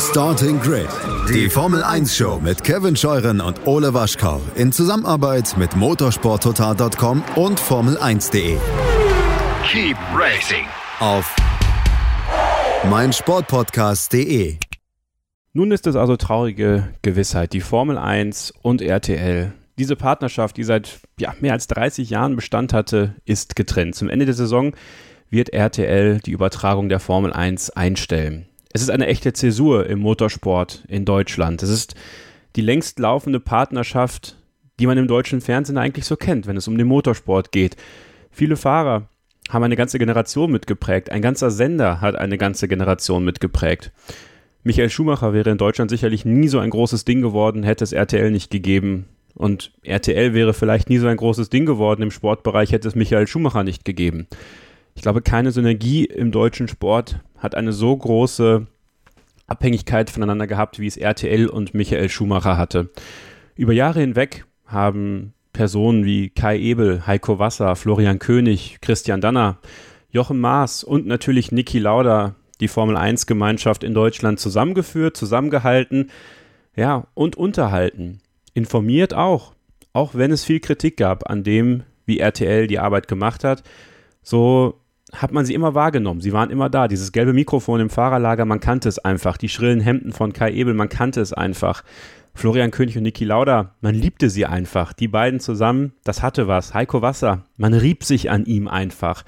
Starting Grid, die Formel 1 Show mit Kevin Scheuren und Ole Waschkau in Zusammenarbeit mit motorsporttotal.com und Formel1.de. Keep racing Auf meinsportpodcast.de. Nun ist es also traurige Gewissheit. Die Formel 1 und RTL, diese Partnerschaft, die seit ja, mehr als 30 Jahren Bestand hatte, ist getrennt. Zum Ende der Saison wird RTL die Übertragung der Formel 1 einstellen. Es ist eine echte Zäsur im Motorsport in Deutschland. Es ist die längst laufende Partnerschaft, die man im deutschen Fernsehen eigentlich so kennt, wenn es um den Motorsport geht. Viele Fahrer haben eine ganze Generation mitgeprägt. Ein ganzer Sender hat eine ganze Generation mitgeprägt. Michael Schumacher wäre in Deutschland sicherlich nie so ein großes Ding geworden, hätte es RTL nicht gegeben. Und RTL wäre vielleicht nie so ein großes Ding geworden im Sportbereich, hätte es Michael Schumacher nicht gegeben. Ich glaube, keine Synergie im deutschen Sport hat eine so große Abhängigkeit voneinander gehabt, wie es RTL und Michael Schumacher hatte. Über Jahre hinweg haben Personen wie Kai Ebel, Heiko Wasser, Florian König, Christian Danner, Jochen Maas und natürlich Niki Lauda die Formel 1 Gemeinschaft in Deutschland zusammengeführt, zusammengehalten, ja, und unterhalten. Informiert auch, auch wenn es viel Kritik gab an dem, wie RTL die Arbeit gemacht hat. So hat man sie immer wahrgenommen. Sie waren immer da. Dieses gelbe Mikrofon im Fahrerlager, man kannte es einfach. Die schrillen Hemden von Kai Ebel, man kannte es einfach. Florian König und Niki Lauda, man liebte sie einfach. Die beiden zusammen, das hatte was. Heiko Wasser, man rieb sich an ihm einfach.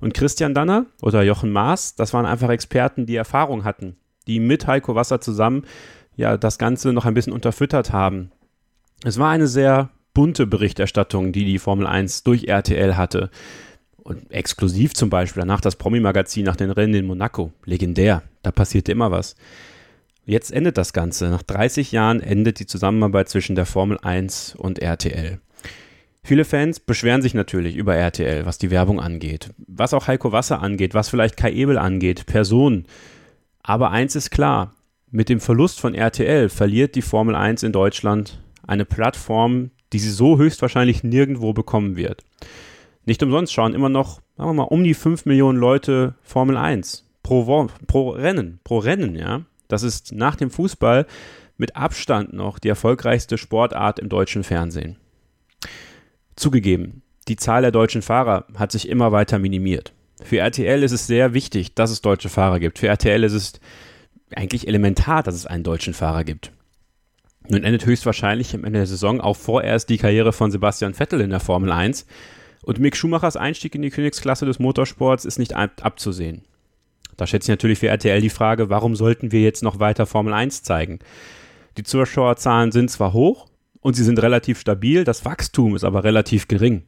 Und Christian Danner oder Jochen Maas, das waren einfach Experten, die Erfahrung hatten, die mit Heiko Wasser zusammen ja das Ganze noch ein bisschen unterfüttert haben. Es war eine sehr bunte Berichterstattung, die die Formel 1 durch RTL hatte. Und exklusiv zum Beispiel danach das Promi-Magazin nach den Rennen in Monaco. Legendär. Da passierte immer was. Jetzt endet das Ganze. Nach 30 Jahren endet die Zusammenarbeit zwischen der Formel 1 und RTL. Viele Fans beschweren sich natürlich über RTL, was die Werbung angeht, was auch Heiko Wasser angeht, was vielleicht Kai Ebel angeht, Personen. Aber eins ist klar, mit dem Verlust von RTL verliert die Formel 1 in Deutschland eine Plattform, die sie so höchstwahrscheinlich nirgendwo bekommen wird. Nicht umsonst schauen immer noch, sagen wir mal, um die 5 Millionen Leute Formel 1 pro, pro Rennen, pro Rennen, ja. Das ist nach dem Fußball mit Abstand noch die erfolgreichste Sportart im deutschen Fernsehen. Zugegeben, die Zahl der deutschen Fahrer hat sich immer weiter minimiert. Für RTL ist es sehr wichtig, dass es deutsche Fahrer gibt. Für RTL ist es eigentlich elementar, dass es einen deutschen Fahrer gibt. Nun endet höchstwahrscheinlich am Ende der Saison auch vorerst die Karriere von Sebastian Vettel in der Formel 1 und Mick Schumachers Einstieg in die Königsklasse des Motorsports ist nicht abzusehen. Da stellt sich natürlich für RTL die Frage, warum sollten wir jetzt noch weiter Formel 1 zeigen? Die Zuschauerzahlen sind zwar hoch und sie sind relativ stabil, das Wachstum ist aber relativ gering.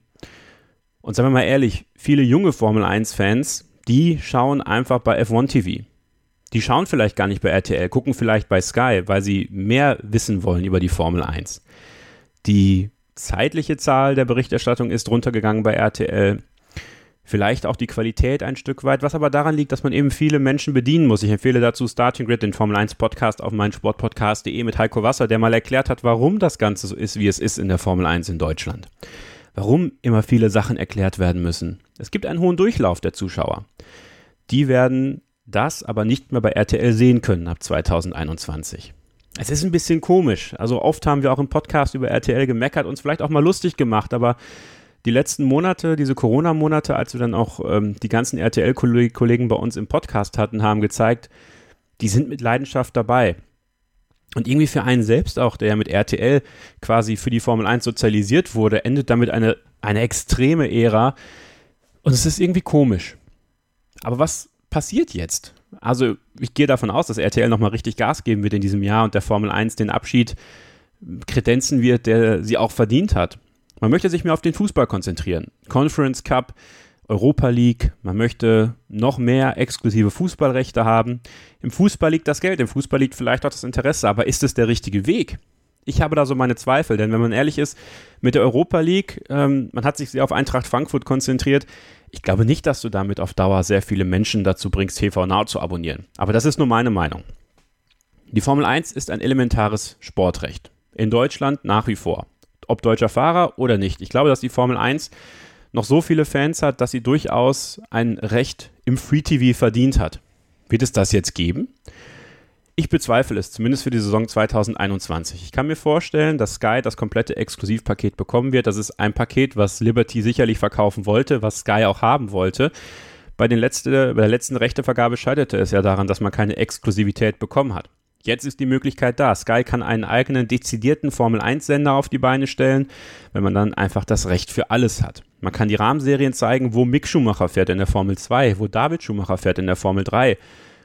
Und sagen wir mal ehrlich, viele junge Formel 1-Fans, die schauen einfach bei F1 TV. Die schauen vielleicht gar nicht bei RTL, gucken vielleicht bei Sky, weil sie mehr wissen wollen über die Formel 1. Die zeitliche Zahl der Berichterstattung ist runtergegangen bei RTL. Vielleicht auch die Qualität ein Stück weit, was aber daran liegt, dass man eben viele Menschen bedienen muss. Ich empfehle dazu Starting Grid, den Formel 1 Podcast auf meinsportpodcast.de mit Heiko Wasser, der mal erklärt hat, warum das Ganze so ist, wie es ist in der Formel 1 in Deutschland. Warum immer viele Sachen erklärt werden müssen. Es gibt einen hohen Durchlauf der Zuschauer. Die werden das aber nicht mehr bei RTL sehen können ab 2021. Es ist ein bisschen komisch. Also oft haben wir auch im Podcast über RTL gemeckert, uns vielleicht auch mal lustig gemacht, aber die letzten Monate, diese Corona-Monate, als wir dann auch ähm, die ganzen RTL-Kollegen bei uns im Podcast hatten, haben gezeigt, die sind mit Leidenschaft dabei. Und irgendwie für einen selbst auch, der ja mit RTL quasi für die Formel 1 sozialisiert wurde, endet damit eine, eine extreme Ära. Und es ist irgendwie komisch. Aber was passiert jetzt? Also ich gehe davon aus, dass RTL nochmal richtig Gas geben wird in diesem Jahr und der Formel 1 den Abschied kredenzen wird, der sie auch verdient hat. Man möchte sich mehr auf den Fußball konzentrieren. Conference Cup, Europa League, man möchte noch mehr exklusive Fußballrechte haben. Im Fußball liegt das Geld, im Fußball liegt vielleicht auch das Interesse, aber ist es der richtige Weg? Ich habe da so meine Zweifel, denn wenn man ehrlich ist, mit der Europa League, ähm, man hat sich sehr auf Eintracht Frankfurt konzentriert. Ich glaube nicht, dass du damit auf Dauer sehr viele Menschen dazu bringst, TV Now zu abonnieren. Aber das ist nur meine Meinung. Die Formel 1 ist ein elementares Sportrecht. In Deutschland nach wie vor. Ob deutscher Fahrer oder nicht. Ich glaube, dass die Formel 1 noch so viele Fans hat, dass sie durchaus ein Recht im Free TV verdient hat. Wird es das jetzt geben? Ich bezweifle es, zumindest für die Saison 2021. Ich kann mir vorstellen, dass Sky das komplette Exklusivpaket bekommen wird. Das ist ein Paket, was Liberty sicherlich verkaufen wollte, was Sky auch haben wollte. Bei, den letzte, bei der letzten Rechtevergabe scheiterte es ja daran, dass man keine Exklusivität bekommen hat. Jetzt ist die Möglichkeit da. Sky kann einen eigenen dezidierten Formel-1-Sender auf die Beine stellen, wenn man dann einfach das Recht für alles hat. Man kann die Rahmenserien zeigen, wo Mick Schumacher fährt in der Formel 2, wo David Schumacher fährt in der Formel 3,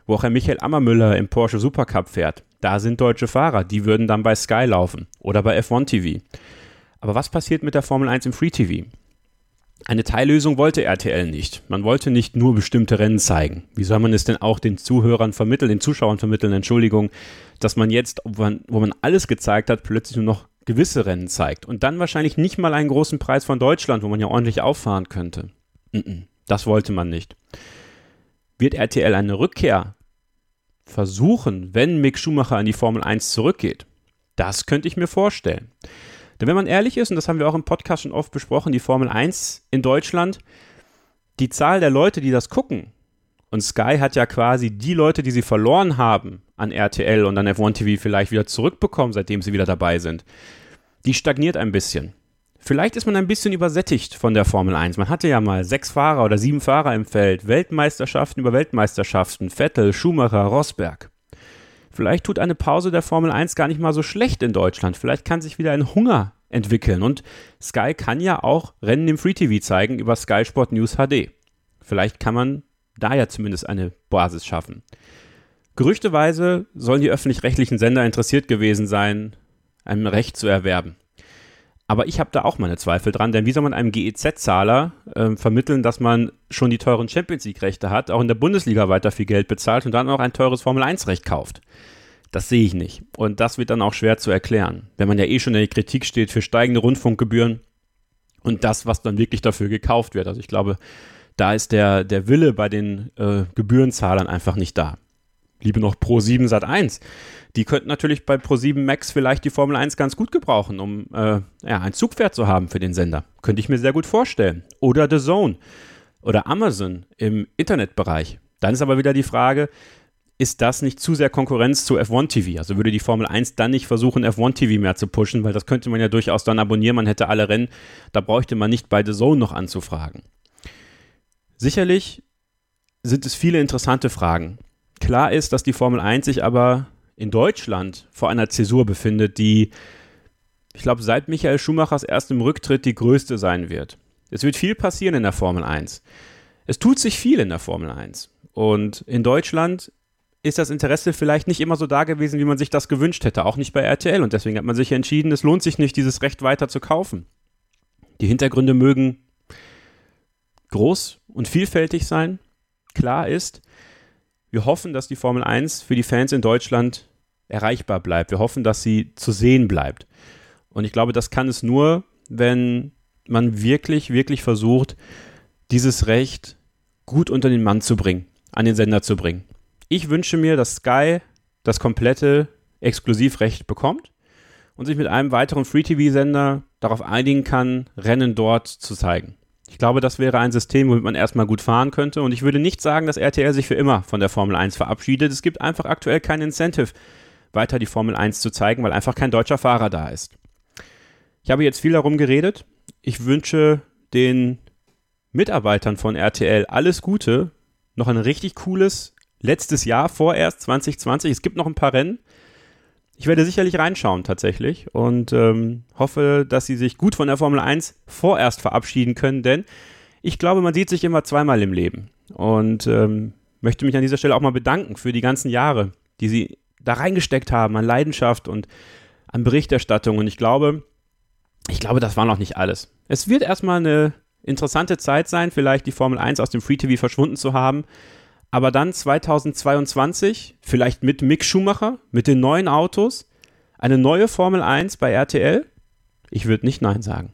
wo auch Herr Michael Ammermüller im Porsche Supercup fährt. Da sind deutsche Fahrer, die würden dann bei Sky laufen oder bei F1 TV. Aber was passiert mit der Formel 1 im Free TV? Eine Teillösung wollte RTL nicht. Man wollte nicht nur bestimmte Rennen zeigen. Wie soll man es denn auch den Zuhörern vermitteln, den Zuschauern vermitteln, Entschuldigung, dass man jetzt, wo man alles gezeigt hat, plötzlich nur noch gewisse Rennen zeigt und dann wahrscheinlich nicht mal einen großen Preis von Deutschland, wo man ja ordentlich auffahren könnte. Das wollte man nicht. Wird RTL eine Rückkehr versuchen, wenn Mick Schumacher in die Formel 1 zurückgeht? Das könnte ich mir vorstellen. Denn wenn man ehrlich ist, und das haben wir auch im Podcast schon oft besprochen, die Formel 1 in Deutschland, die Zahl der Leute, die das gucken, und Sky hat ja quasi die Leute, die sie verloren haben an RTL und an F1 TV vielleicht wieder zurückbekommen, seitdem sie wieder dabei sind, die stagniert ein bisschen. Vielleicht ist man ein bisschen übersättigt von der Formel 1. Man hatte ja mal sechs Fahrer oder sieben Fahrer im Feld, Weltmeisterschaften über Weltmeisterschaften, Vettel, Schumacher, Rosberg. Vielleicht tut eine Pause der Formel 1 gar nicht mal so schlecht in Deutschland. Vielleicht kann sich wieder ein Hunger entwickeln. Und Sky kann ja auch Rennen im Free TV zeigen über Sky Sport News HD. Vielleicht kann man da ja zumindest eine Basis schaffen. Gerüchteweise sollen die öffentlich-rechtlichen Sender interessiert gewesen sein, ein Recht zu erwerben. Aber ich habe da auch meine Zweifel dran, denn wie soll man einem GEZ-Zahler äh, vermitteln, dass man schon die teuren Champions League-Rechte hat, auch in der Bundesliga weiter viel Geld bezahlt und dann auch ein teures Formel-1-Recht kauft? Das sehe ich nicht. Und das wird dann auch schwer zu erklären, wenn man ja eh schon in der Kritik steht für steigende Rundfunkgebühren und das, was dann wirklich dafür gekauft wird. Also ich glaube, da ist der, der Wille bei den äh, Gebührenzahlern einfach nicht da. Liebe noch Pro 7 Sat 1 die könnten natürlich bei Pro7 Max vielleicht die Formel 1 ganz gut gebrauchen, um äh, ja, ein Zugpferd zu haben für den Sender. Könnte ich mir sehr gut vorstellen. Oder The Zone oder Amazon im Internetbereich. Dann ist aber wieder die Frage, ist das nicht zu sehr Konkurrenz zu F1 TV? Also würde die Formel 1 dann nicht versuchen, F1 TV mehr zu pushen, weil das könnte man ja durchaus dann abonnieren, man hätte alle Rennen, da bräuchte man nicht bei The Zone noch anzufragen. Sicherlich sind es viele interessante Fragen. Klar ist, dass die Formel 1 sich aber in Deutschland vor einer Zäsur befindet, die, ich glaube, seit Michael Schumachers erstem Rücktritt die größte sein wird. Es wird viel passieren in der Formel 1. Es tut sich viel in der Formel 1. Und in Deutschland ist das Interesse vielleicht nicht immer so da gewesen, wie man sich das gewünscht hätte, auch nicht bei RTL. Und deswegen hat man sich entschieden, es lohnt sich nicht, dieses Recht weiter zu kaufen. Die Hintergründe mögen groß und vielfältig sein. Klar ist, wir hoffen, dass die Formel 1 für die Fans in Deutschland erreichbar bleibt. Wir hoffen, dass sie zu sehen bleibt. Und ich glaube, das kann es nur, wenn man wirklich, wirklich versucht, dieses Recht gut unter den Mann zu bringen, an den Sender zu bringen. Ich wünsche mir, dass Sky das komplette Exklusivrecht bekommt und sich mit einem weiteren Free-TV-Sender darauf einigen kann, Rennen dort zu zeigen. Ich glaube, das wäre ein System, womit man erstmal gut fahren könnte. Und ich würde nicht sagen, dass RTL sich für immer von der Formel 1 verabschiedet. Es gibt einfach aktuell kein Incentive, weiter die Formel 1 zu zeigen, weil einfach kein deutscher Fahrer da ist. Ich habe jetzt viel darum geredet. Ich wünsche den Mitarbeitern von RTL alles Gute. Noch ein richtig cooles letztes Jahr vorerst 2020. Es gibt noch ein paar Rennen. Ich werde sicherlich reinschauen tatsächlich und ähm, hoffe, dass sie sich gut von der Formel 1 vorerst verabschieden können, denn ich glaube, man sieht sich immer zweimal im Leben und ähm, möchte mich an dieser Stelle auch mal bedanken für die ganzen Jahre, die sie da reingesteckt haben an Leidenschaft und an Berichterstattung. Und ich glaube, ich glaube, das war noch nicht alles. Es wird erstmal eine interessante Zeit sein, vielleicht die Formel 1 aus dem Free TV verschwunden zu haben. Aber dann 2022, vielleicht mit Mick Schumacher, mit den neuen Autos, Eine neue Formel 1 bei RTL? Ich würde nicht Nein sagen.